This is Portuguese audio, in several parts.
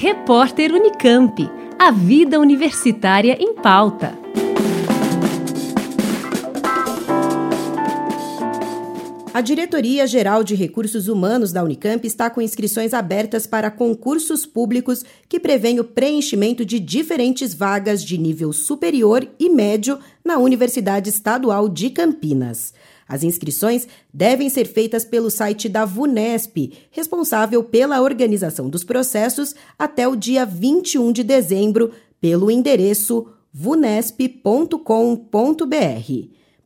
Repórter Unicamp. A vida universitária em pauta. A Diretoria-Geral de Recursos Humanos da Unicamp está com inscrições abertas para concursos públicos que prevêem o preenchimento de diferentes vagas de nível superior e médio na Universidade Estadual de Campinas. As inscrições devem ser feitas pelo site da VUNESP, responsável pela organização dos processos, até o dia 21 de dezembro, pelo endereço vunesp.com.br.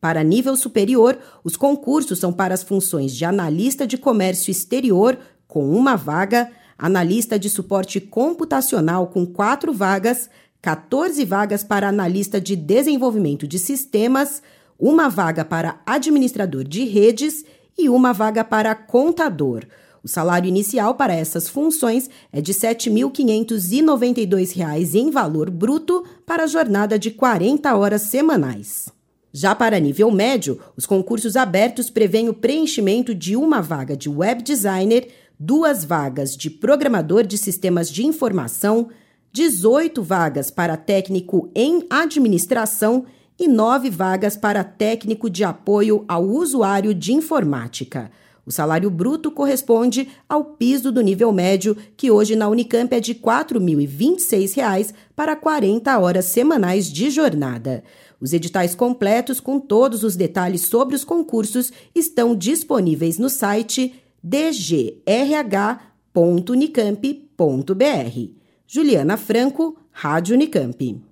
Para nível superior, os concursos são para as funções de analista de comércio exterior, com uma vaga, analista de suporte computacional, com quatro vagas, 14 vagas para analista de desenvolvimento de sistemas, uma vaga para administrador de redes e uma vaga para contador. O salário inicial para essas funções é de R$ 7.592 em valor bruto para a jornada de 40 horas semanais. Já para nível médio, os concursos abertos prevêem o preenchimento de uma vaga de web designer, duas vagas de programador de sistemas de informação, 18 vagas para técnico em administração e nove vagas para técnico de apoio ao usuário de informática. O salário bruto corresponde ao piso do nível médio, que hoje na Unicamp é de R$ 4.026 para 40 horas semanais de jornada. Os editais completos com todos os detalhes sobre os concursos estão disponíveis no site dgrh.unicamp.br. Juliana Franco, Rádio Unicamp.